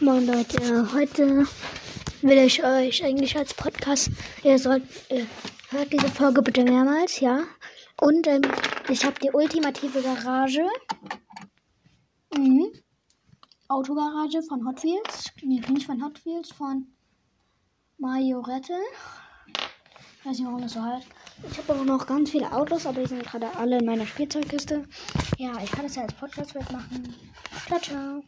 Moin Leute, äh, heute will ich euch eigentlich als Podcast, ihr sollt, ihr hört diese Folge bitte mehrmals, ja. Und ähm, ich habe die ultimative Garage. Mhm. Autogarage von Hot Wheels. Nee, nicht von Hot Wheels, von Majorette. Ich weiß nicht, warum das so heißt. Ich habe auch noch ganz viele Autos, aber die sind gerade alle in meiner Spielzeugkiste. Ja, ich kann das ja als Podcast wegmachen. Ciao, ciao.